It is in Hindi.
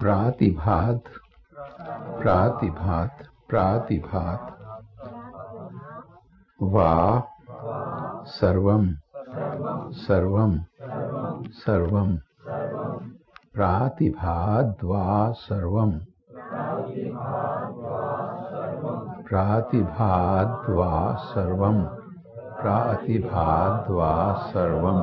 प्रातिभात प्रातिभात प्रातिभात। वा सर्वम सर्वम सर्वम प्रातिभाद्वा सर्वम प्रातिभाद्वा सर्वम प्रातिभाद्वा सर्वम